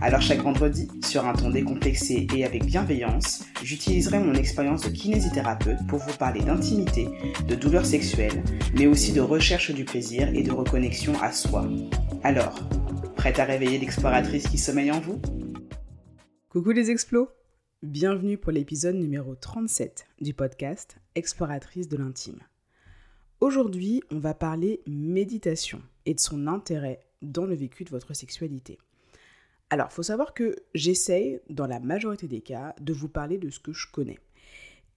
Alors chaque vendredi, sur un ton décomplexé et avec bienveillance, j'utiliserai mon expérience de kinésithérapeute pour vous parler d'intimité, de douleurs sexuelles, mais aussi de recherche du plaisir et de reconnexion à soi. Alors, prête à réveiller l'exploratrice qui sommeille en vous? Coucou les explos Bienvenue pour l'épisode numéro 37 du podcast Exploratrice de l'intime. Aujourd'hui, on va parler méditation et de son intérêt dans le vécu de votre sexualité. Alors, faut savoir que j'essaye, dans la majorité des cas, de vous parler de ce que je connais.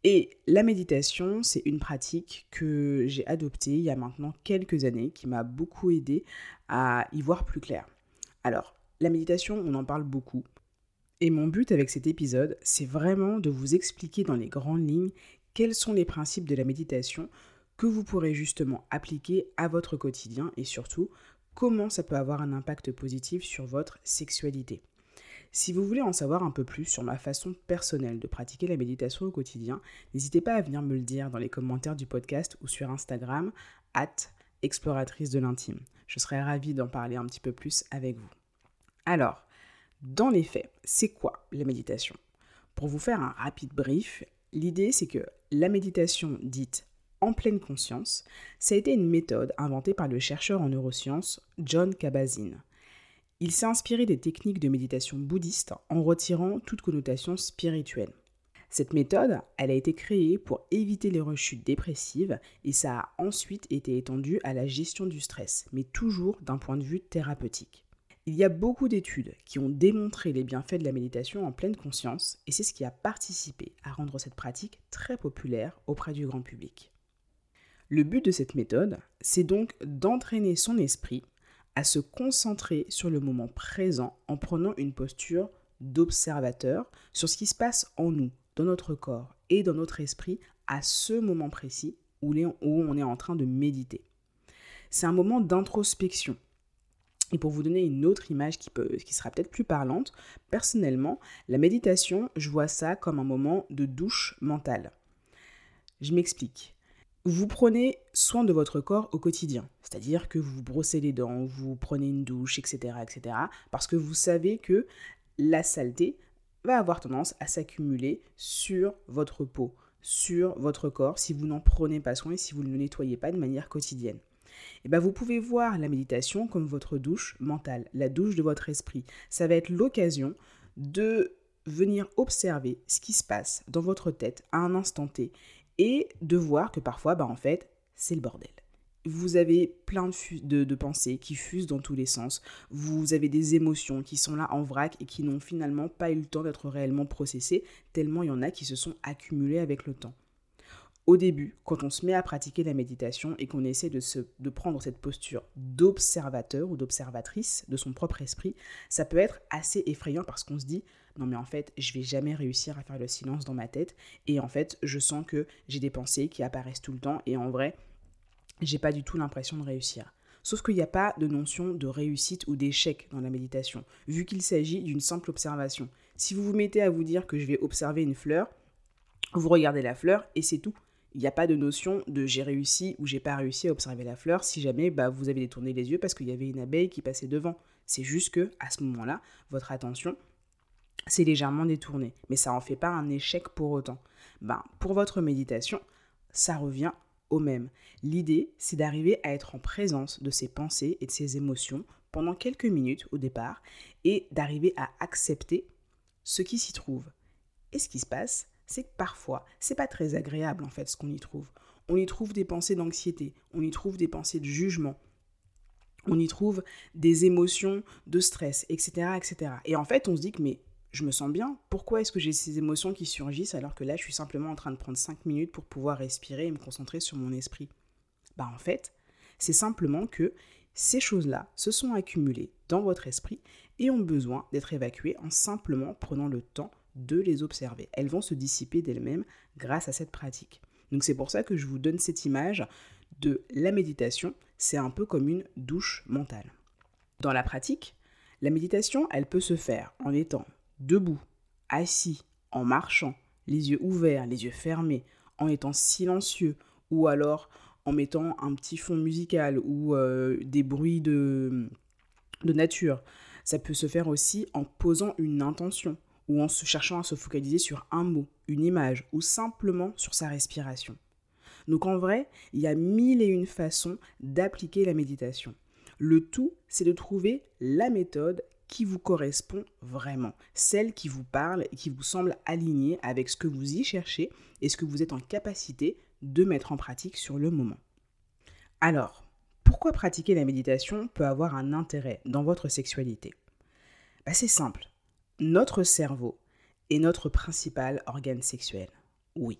Et la méditation, c'est une pratique que j'ai adoptée il y a maintenant quelques années, qui m'a beaucoup aidé à y voir plus clair. Alors, la méditation, on en parle beaucoup. Et mon but avec cet épisode, c'est vraiment de vous expliquer dans les grandes lignes quels sont les principes de la méditation que vous pourrez justement appliquer à votre quotidien et surtout comment ça peut avoir un impact positif sur votre sexualité. Si vous voulez en savoir un peu plus sur ma façon personnelle de pratiquer la méditation au quotidien, n'hésitez pas à venir me le dire dans les commentaires du podcast ou sur Instagram, at exploratrice de l'intime. Je serais ravie d'en parler un petit peu plus avec vous. Alors, dans les faits, c'est quoi la méditation? Pour vous faire un rapide brief, l'idée c'est que la méditation dite en pleine conscience, ça a été une méthode inventée par le chercheur en neurosciences John Kabat-Zinn. Il s'est inspiré des techniques de méditation bouddhiste en retirant toute connotation spirituelle. Cette méthode, elle a été créée pour éviter les rechutes dépressives et ça a ensuite été étendu à la gestion du stress, mais toujours d'un point de vue thérapeutique. Il y a beaucoup d'études qui ont démontré les bienfaits de la méditation en pleine conscience et c'est ce qui a participé à rendre cette pratique très populaire auprès du grand public. Le but de cette méthode, c'est donc d'entraîner son esprit à se concentrer sur le moment présent en prenant une posture d'observateur sur ce qui se passe en nous, dans notre corps et dans notre esprit à ce moment précis où on est en train de méditer. C'est un moment d'introspection. Et pour vous donner une autre image qui, sera peut-être plus parlante, personnellement, la méditation, je vois ça comme un moment de douche mentale. Je m'explique vous prenez soin de votre corps au quotidien. C'est-à-dire que vous brossez les dents, vous prenez une douche, etc., etc. Parce que vous savez que la saleté va avoir tendance à s'accumuler sur votre peau, sur votre corps, si vous n'en prenez pas soin et si vous ne le nettoyez pas de manière quotidienne. Et eh bien vous pouvez voir la méditation comme votre douche mentale, la douche de votre esprit. Ça va être l'occasion de venir observer ce qui se passe dans votre tête à un instant T et de voir que parfois, bah, en fait, c'est le bordel. Vous avez plein de, pensées qui fusent dans tous les sens. Vous avez des émotions qui sont là en vrac et qui n'ont finalement pas eu le temps d'être réellement processées, tellement il y en a qui se sont accumulées avec le temps. Au début, quand on se met à pratiquer la méditation et qu'on essaie de prendre cette posture d'observateur ou d'observatrice de son propre esprit, ça peut être assez effrayant parce qu'on se dit non mais en fait je vais jamais réussir à faire le silence dans ma tête et en fait je sens que j'ai des pensées qui apparaissent tout le temps et en vrai j'ai pas du tout l'impression de réussir. Sauf qu'il n'y a pas de notion de réussite ou d'échec dans la méditation, vu qu'il s'agit d'une simple observation. Si vous vous mettez à vous dire que je vais observer une fleur, vous regardez la fleur et c'est tout. Il n'y a pas de notion de j'ai réussi ou j'ai pas réussi à observer la fleur si jamais bah, vous avez détourné les yeux parce qu'il y avait une abeille qui passait devant. C'est juste que à ce moment-là, votre attention c'est légèrement détourné, mais ça n'en fait pas un échec pour autant. Ben, pour votre méditation, ça revient au même. L'idée, c'est d'arriver à être en présence de ses pensées et de ses émotions pendant quelques minutes au départ et d'arriver à accepter ce qui s'y trouve. Et ce qui se passe, c'est que parfois, c'est pas très agréable en fait ce qu'on y trouve. On y trouve des pensées d'anxiété, on y trouve des pensées de jugement, on y trouve des émotions de stress, etc., etc. Et en fait, on se dit que mais je me sens bien. Pourquoi est-ce que j'ai ces émotions qui surgissent alors que là, je suis simplement en train de prendre 5 minutes pour pouvoir respirer et me concentrer sur mon esprit? Bah en fait, c'est simplement que ces choses-là se sont accumulées dans votre esprit et ont besoin d'être évacuées en simplement prenant le temps de les observer. Elles vont se dissiper d'elles-mêmes grâce à cette pratique. Donc c'est pour ça que je vous donne cette image de la méditation, c'est un peu comme une douche mentale. Dans la pratique, la méditation, elle peut se faire en étant debout, assis, en marchant, les yeux ouverts, les yeux fermés, en étant silencieux, ou alors en mettant un petit fond musical ou euh, des bruits de, de nature. Ça peut se faire aussi en posant une intention ou en se cherchant à se focaliser sur un mot, une image ou simplement sur sa respiration. Donc en vrai, il y a mille et une façons d'appliquer la méditation. Le tout, c'est de trouver la méthode qui vous correspond vraiment, celle qui vous parle et qui vous semble alignée avec ce que vous y cherchez et ce que vous êtes en capacité de mettre en pratique sur le moment. Alors, pourquoi pratiquer la méditation peut avoir un intérêt dans votre sexualité? Bah, C'est simple. Notre cerveau est notre principal organe sexuel. Oui,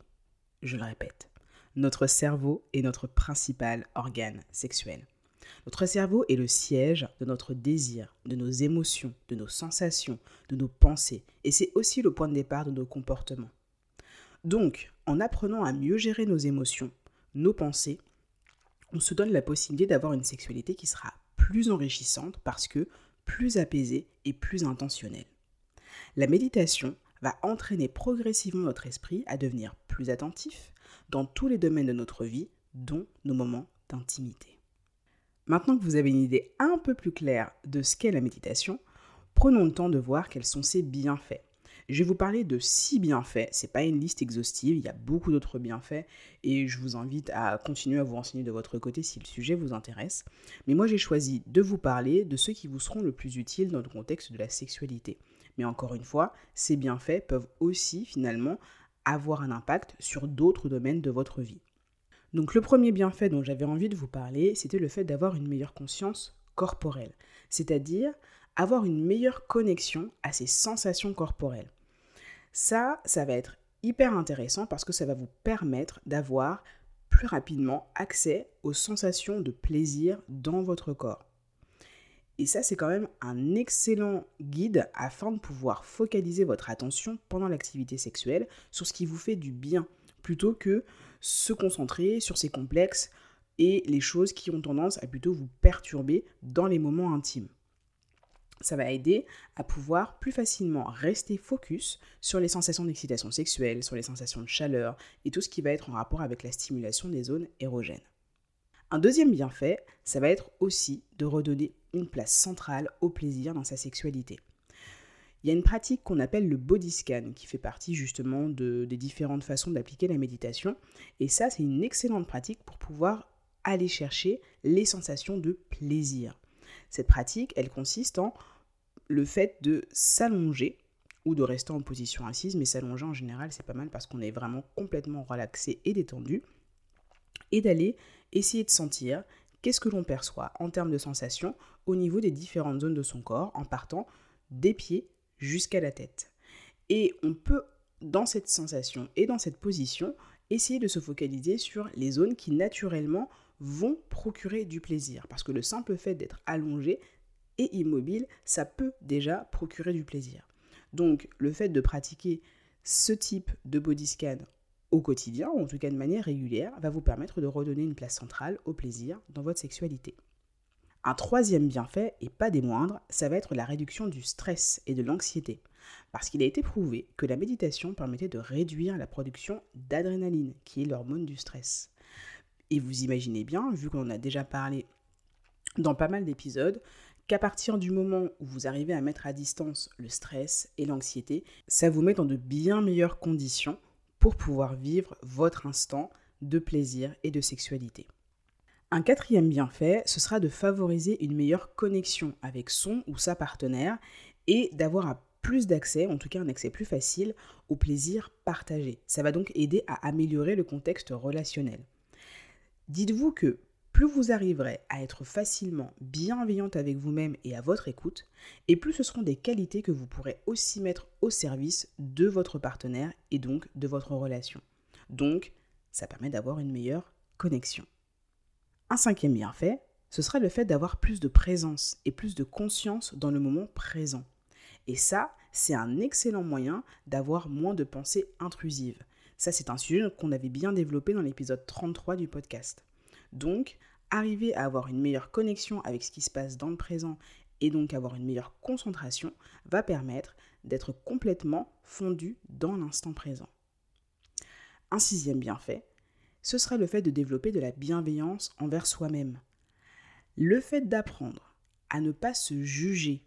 je le répète. Notre cerveau est notre principal organe sexuel. Notre cerveau est le siège de notre désir, de nos émotions, de nos sensations, de nos pensées, et c'est aussi le point de départ de nos comportements. Donc, en apprenant à mieux gérer nos émotions, nos pensées, on se donne la possibilité d'avoir une sexualité qui sera plus enrichissante parce que plus apaisée et plus intentionnelle. La méditation va entraîner progressivement notre esprit à devenir plus attentif dans tous les domaines de notre vie, dont nos moments d'intimité. Maintenant que vous avez une idée un peu plus claire de ce qu'est la méditation, prenons le temps de voir quels sont ses bienfaits. Je vais vous parler de six bienfaits. C'est pas une liste exhaustive, il y a beaucoup d'autres bienfaits et je vous invite à continuer à vous renseigner de votre côté si le sujet vous intéresse. Mais moi j'ai choisi de vous parler de ceux qui vous seront le plus utiles dans le contexte de la sexualité. Mais encore une fois, ces bienfaits peuvent aussi finalement avoir un impact sur d'autres domaines de votre vie. Donc le premier bienfait dont j'avais envie de vous parler, c'était le fait d'avoir une meilleure conscience corporelle, c'est-à-dire avoir une meilleure connexion à ses sensations corporelles. Ça, ça va être hyper intéressant parce que ça va vous permettre d'avoir plus rapidement accès aux sensations de plaisir dans votre corps. Et ça, c'est quand même un excellent guide afin de pouvoir focaliser votre attention pendant l'activité sexuelle sur ce qui vous fait du bien, plutôt que se concentrer sur ces complexes et les choses qui ont tendance à plutôt vous perturber dans les moments intimes ça va aider à pouvoir plus facilement rester focus sur les sensations d'excitation sexuelle, sur les sensations de chaleur et tout ce qui va être en rapport avec la stimulation des zones érogènes. Un deuxième bienfait, ça va être aussi de redonner une place centrale au plaisir dans sa sexualité. Il y a une pratique qu'on appelle le body scan qui fait partie justement de, des différentes façons d'appliquer la méditation. Et ça, c'est une excellente pratique pour pouvoir aller chercher les sensations de plaisir. Cette pratique, elle consiste en le fait de s'allonger ou de rester en position assise, mais s'allonger en général, c'est pas mal parce qu'on est vraiment complètement relaxé et détendu, et d'aller essayer de sentir qu'est-ce que l'on perçoit en termes de sensations au niveau des différentes zones de son corps en partant des pieds jusqu'à la tête. Et on peut, dans cette sensation et dans cette position, essayer de se focaliser sur les zones qui naturellement vont procurer du plaisir. Parce que le simple fait d'être allongé et immobile, ça peut déjà procurer du plaisir. Donc le fait de pratiquer ce type de body scan au quotidien, ou en tout cas de manière régulière, va vous permettre de redonner une place centrale au plaisir dans votre sexualité. Un troisième bienfait, et pas des moindres, ça va être la réduction du stress et de l'anxiété. Parce qu'il a été prouvé que la méditation permettait de réduire la production d'adrénaline, qui est l'hormone du stress. Et vous imaginez bien, vu qu'on en a déjà parlé dans pas mal d'épisodes, qu'à partir du moment où vous arrivez à mettre à distance le stress et l'anxiété, ça vous met dans de bien meilleures conditions pour pouvoir vivre votre instant de plaisir et de sexualité. Un quatrième bienfait, ce sera de favoriser une meilleure connexion avec son ou sa partenaire et d'avoir plus d'accès, en tout cas un accès plus facile, au plaisir partagé. Ça va donc aider à améliorer le contexte relationnel. Dites-vous que plus vous arriverez à être facilement bienveillante avec vous-même et à votre écoute, et plus ce seront des qualités que vous pourrez aussi mettre au service de votre partenaire et donc de votre relation. Donc, ça permet d'avoir une meilleure connexion. Un cinquième bienfait, ce sera le fait d'avoir plus de présence et plus de conscience dans le moment présent. Et ça, c'est un excellent moyen d'avoir moins de pensées intrusives. Ça, c'est un sujet qu'on avait bien développé dans l'épisode 33 du podcast. Donc, arriver à avoir une meilleure connexion avec ce qui se passe dans le présent et donc avoir une meilleure concentration va permettre d'être complètement fondu dans l'instant présent. Un sixième bienfait, ce sera le fait de développer de la bienveillance envers soi-même. Le fait d'apprendre à ne pas se juger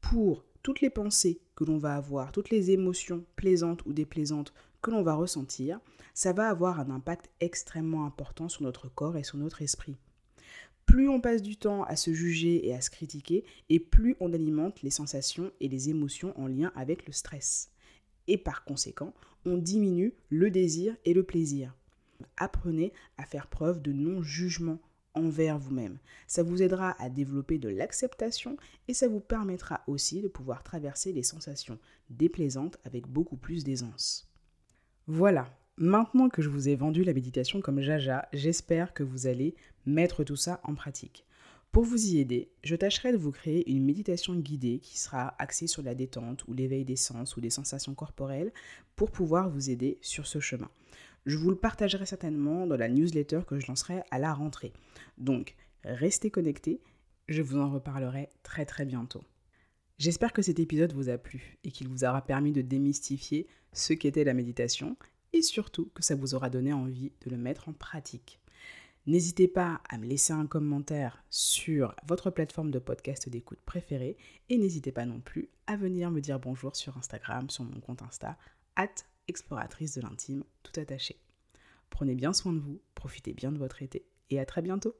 pour toutes les pensées que l'on va avoir, toutes les émotions plaisantes ou déplaisantes que l'on va ressentir, ça va avoir un impact extrêmement important sur notre corps et sur notre esprit. Plus on passe du temps à se juger et à se critiquer, et plus on alimente les sensations et les émotions en lien avec le stress. Et par conséquent, on diminue le désir et le plaisir. Apprenez à faire preuve de non-jugement envers vous-même. Ça vous aidera à développer de l'acceptation et ça vous permettra aussi de pouvoir traverser les sensations déplaisantes avec beaucoup plus d'aisance. Voilà, maintenant que je vous ai vendu la méditation comme Jaja, j'espère que vous allez mettre tout ça en pratique. Pour vous y aider, je tâcherai de vous créer une méditation guidée qui sera axée sur la détente ou l'éveil des sens ou des sensations corporelles pour pouvoir vous aider sur ce chemin. Je vous le partagerai certainement dans la newsletter que je lancerai à la rentrée. Donc, restez connectés, je vous en reparlerai très très bientôt. J'espère que cet épisode vous a plu et qu'il vous aura permis de démystifier ce qu'était la méditation et surtout que ça vous aura donné envie de le mettre en pratique. N'hésitez pas à me laisser un commentaire sur votre plateforme de podcast d'écoute préférée et n'hésitez pas non plus à venir me dire bonjour sur Instagram, sur mon compte Insta, at exploratrice de l'intime, tout attaché. Prenez bien soin de vous, profitez bien de votre été et à très bientôt.